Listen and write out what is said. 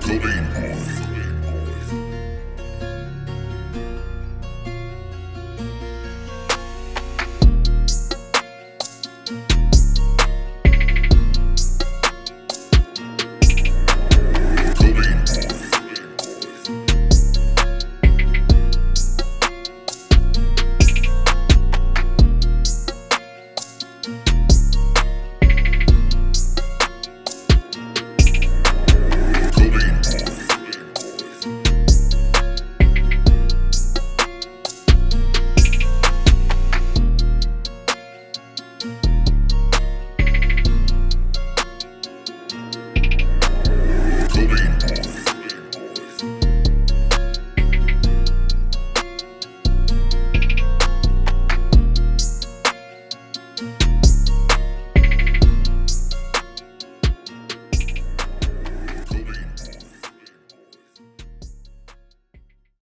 Cobain Boys.